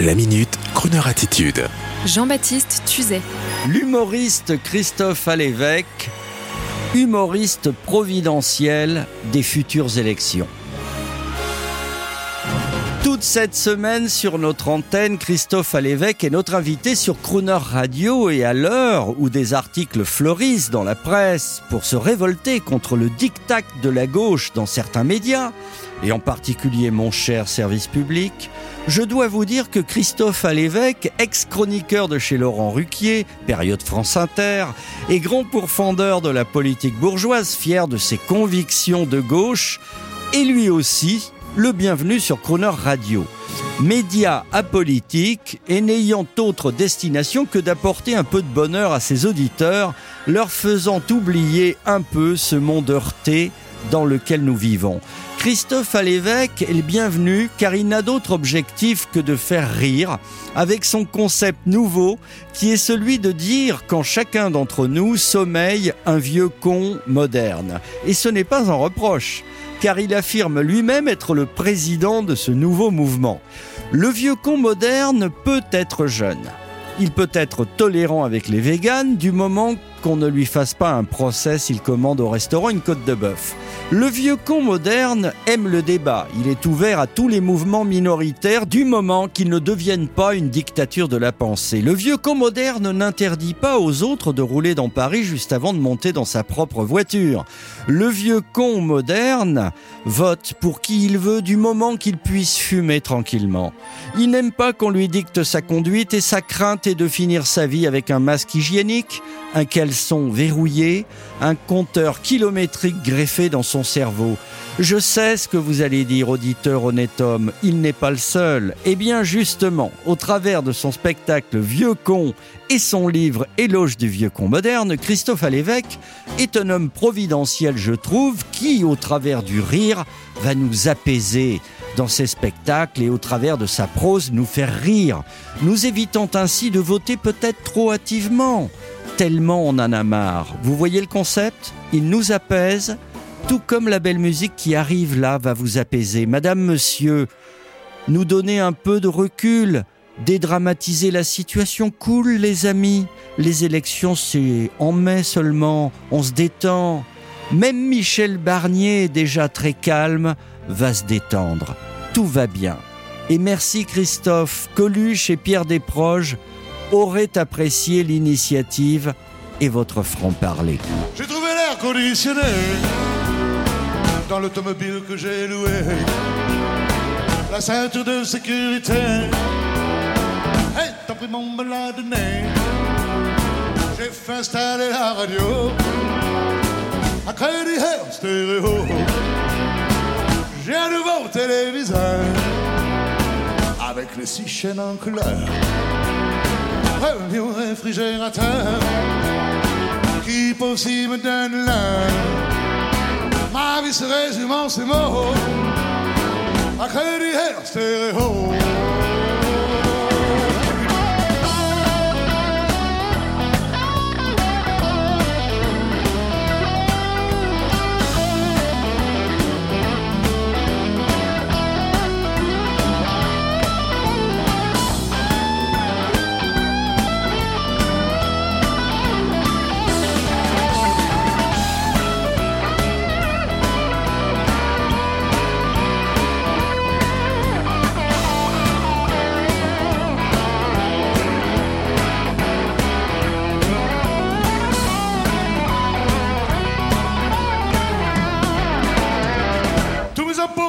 La minute, Kroneur attitude. Jean-Baptiste Tuzet. L'humoriste Christophe Alévèque, humoriste providentiel des futures élections. Cette semaine sur notre antenne, Christophe Alévèque est notre invité sur Crooner Radio. Et à l'heure où des articles fleurissent dans la presse pour se révolter contre le diktat de la gauche dans certains médias, et en particulier mon cher service public, je dois vous dire que Christophe Alévèque, ex-chroniqueur de chez Laurent Ruquier, période France Inter, et grand pourfendeur de la politique bourgeoise, fier de ses convictions de gauche, est lui aussi le bienvenu sur Croner Radio. Média apolitique et n'ayant autre destination que d'apporter un peu de bonheur à ses auditeurs, leur faisant oublier un peu ce monde heurté dans lequel nous vivons. Christophe Alévèque est le bienvenu car il n'a d'autre objectif que de faire rire avec son concept nouveau qui est celui de dire quand chacun d'entre nous sommeille un vieux con moderne. Et ce n'est pas un reproche car il affirme lui-même être le président de ce nouveau mouvement. Le vieux con moderne peut être jeune. Il peut être tolérant avec les véganes du moment qu'on ne lui fasse pas un procès s'il commande au restaurant une côte de bœuf. Le vieux con moderne aime le débat. Il est ouvert à tous les mouvements minoritaires du moment qu'ils ne deviennent pas une dictature de la pensée. Le vieux con moderne n'interdit pas aux autres de rouler dans Paris juste avant de monter dans sa propre voiture. Le vieux con moderne vote pour qui il veut du moment qu'il puisse fumer tranquillement. Il n'aime pas qu'on lui dicte sa conduite et sa crainte est de finir sa vie avec un masque hygiénique, un caleçon verrouillé, un compteur kilométrique greffé dans son cerveau. Je sais ce que vous allez dire, auditeur honnête homme, il n'est pas le seul. Eh bien justement, au travers de son spectacle Vieux con et son livre Éloge du vieux con moderne, Christophe Alévèque est un homme providentiel, je trouve, qui, au travers du rire, va nous apaiser dans ses spectacles et au travers de sa prose nous faire rire, nous évitant ainsi de voter peut-être trop hâtivement tellement on en a marre. Vous voyez le concept? Il nous apaise, tout comme la belle musique qui arrive là va vous apaiser. Madame, monsieur, nous donner un peu de recul, dédramatiser la situation. Cool, les amis. Les élections, c'est en mai seulement. On se détend. Même Michel Barnier, déjà très calme, va se détendre. Tout va bien. Et merci Christophe, Coluche et Pierre Desproges auraient apprécié l'initiative et votre franc-parler. J'ai trouvé l'air conditionné dans l'automobile que j'ai loué. La ceinture de sécurité est pris mon balade J'ai fait installer la radio à crédit stéréo. J'ai un nouveau téléviseur avec les six chaînes en couleur premier réfrigérateur qui possible donne l'un. Ma vie se résume en ces mots. À crédit stéréo.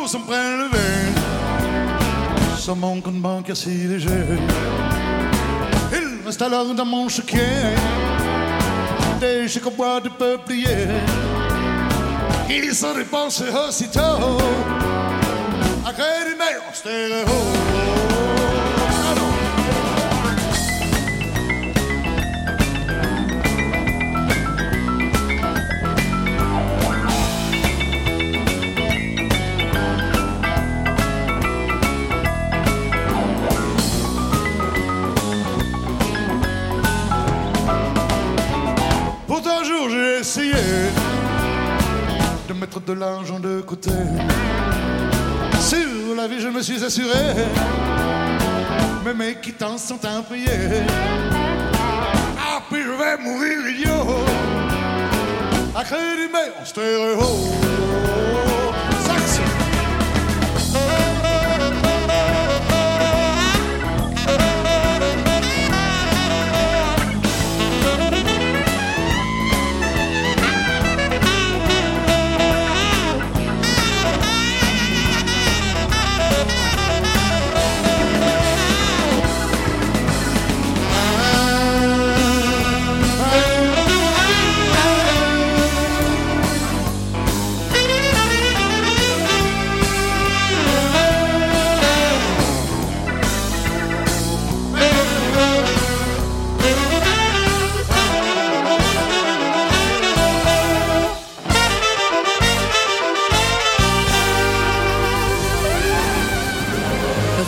Impôts sont prélevés sur mon compte bancaire si léger. Il reste alors dans mon chéquier des chèques au bois de peuplier qui sont dépensés aussitôt à crédit mais en stéréo. De l'argent de côté. Sur la vie, je me suis assuré mes quittances sont impayées. Ah, puis je vais mourir idiot. À crédit, mais en stéréo.